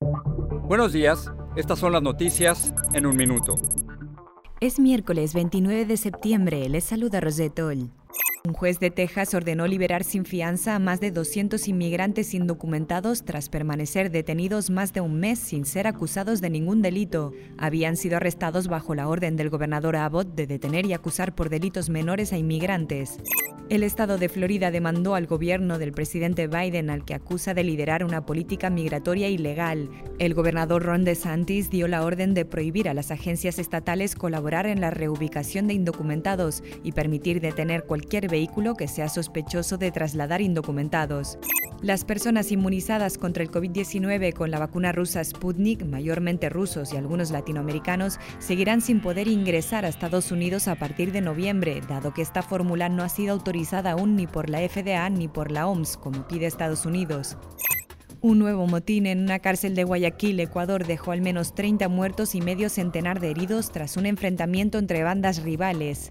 Buenos días, estas son las noticias en un minuto. Es miércoles 29 de septiembre, les saluda Rosetol. Un juez de Texas ordenó liberar sin fianza a más de 200 inmigrantes indocumentados tras permanecer detenidos más de un mes sin ser acusados de ningún delito. Habían sido arrestados bajo la orden del gobernador Abbott de detener y acusar por delitos menores a inmigrantes. El estado de Florida demandó al gobierno del presidente Biden al que acusa de liderar una política migratoria ilegal. El gobernador Ron DeSantis dio la orden de prohibir a las agencias estatales colaborar en la reubicación de indocumentados y permitir detener cualquier vehículo que sea sospechoso de trasladar indocumentados. Las personas inmunizadas contra el COVID-19 con la vacuna rusa Sputnik, mayormente rusos y algunos latinoamericanos, seguirán sin poder ingresar a Estados Unidos a partir de noviembre, dado que esta fórmula no ha sido autorizada aún ni por la FDA ni por la OMS, como pide Estados Unidos. Un nuevo motín en una cárcel de Guayaquil, Ecuador, dejó al menos 30 muertos y medio centenar de heridos tras un enfrentamiento entre bandas rivales.